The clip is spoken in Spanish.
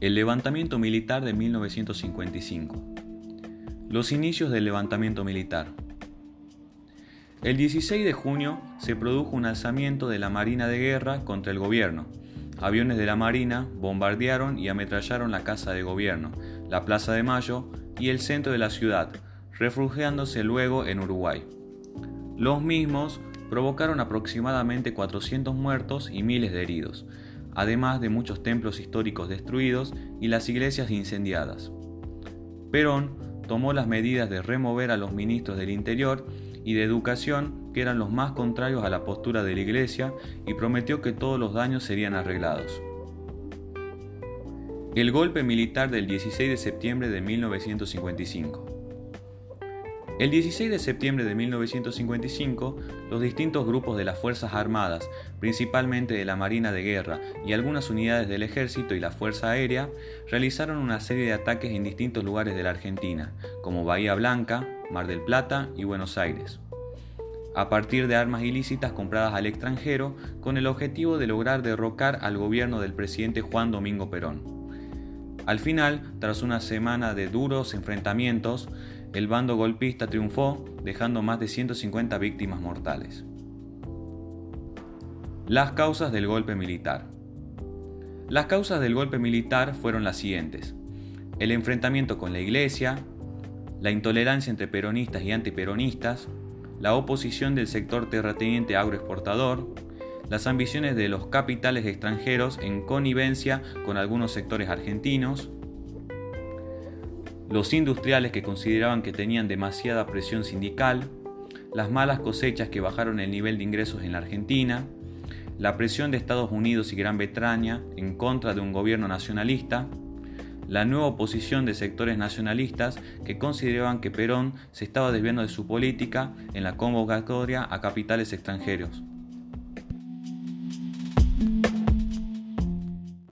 El levantamiento militar de 1955. Los inicios del levantamiento militar. El 16 de junio se produjo un alzamiento de la Marina de Guerra contra el gobierno. Aviones de la Marina bombardearon y ametrallaron la Casa de Gobierno, la Plaza de Mayo y el centro de la ciudad, refugiándose luego en Uruguay. Los mismos provocaron aproximadamente 400 muertos y miles de heridos además de muchos templos históricos destruidos y las iglesias incendiadas. Perón tomó las medidas de remover a los ministros del Interior y de Educación, que eran los más contrarios a la postura de la Iglesia, y prometió que todos los daños serían arreglados. El golpe militar del 16 de septiembre de 1955. El 16 de septiembre de 1955, los distintos grupos de las Fuerzas Armadas, principalmente de la Marina de Guerra y algunas unidades del Ejército y la Fuerza Aérea, realizaron una serie de ataques en distintos lugares de la Argentina, como Bahía Blanca, Mar del Plata y Buenos Aires, a partir de armas ilícitas compradas al extranjero con el objetivo de lograr derrocar al gobierno del presidente Juan Domingo Perón. Al final, tras una semana de duros enfrentamientos, el bando golpista triunfó, dejando más de 150 víctimas mortales. Las causas del golpe militar. Las causas del golpe militar fueron las siguientes. El enfrentamiento con la Iglesia, la intolerancia entre peronistas y antiperonistas, la oposición del sector terrateniente agroexportador, las ambiciones de los capitales extranjeros en connivencia con algunos sectores argentinos, los industriales que consideraban que tenían demasiada presión sindical, las malas cosechas que bajaron el nivel de ingresos en la Argentina, la presión de Estados Unidos y Gran Bretaña en contra de un gobierno nacionalista, la nueva oposición de sectores nacionalistas que consideraban que Perón se estaba desviando de su política en la convocatoria a capitales extranjeros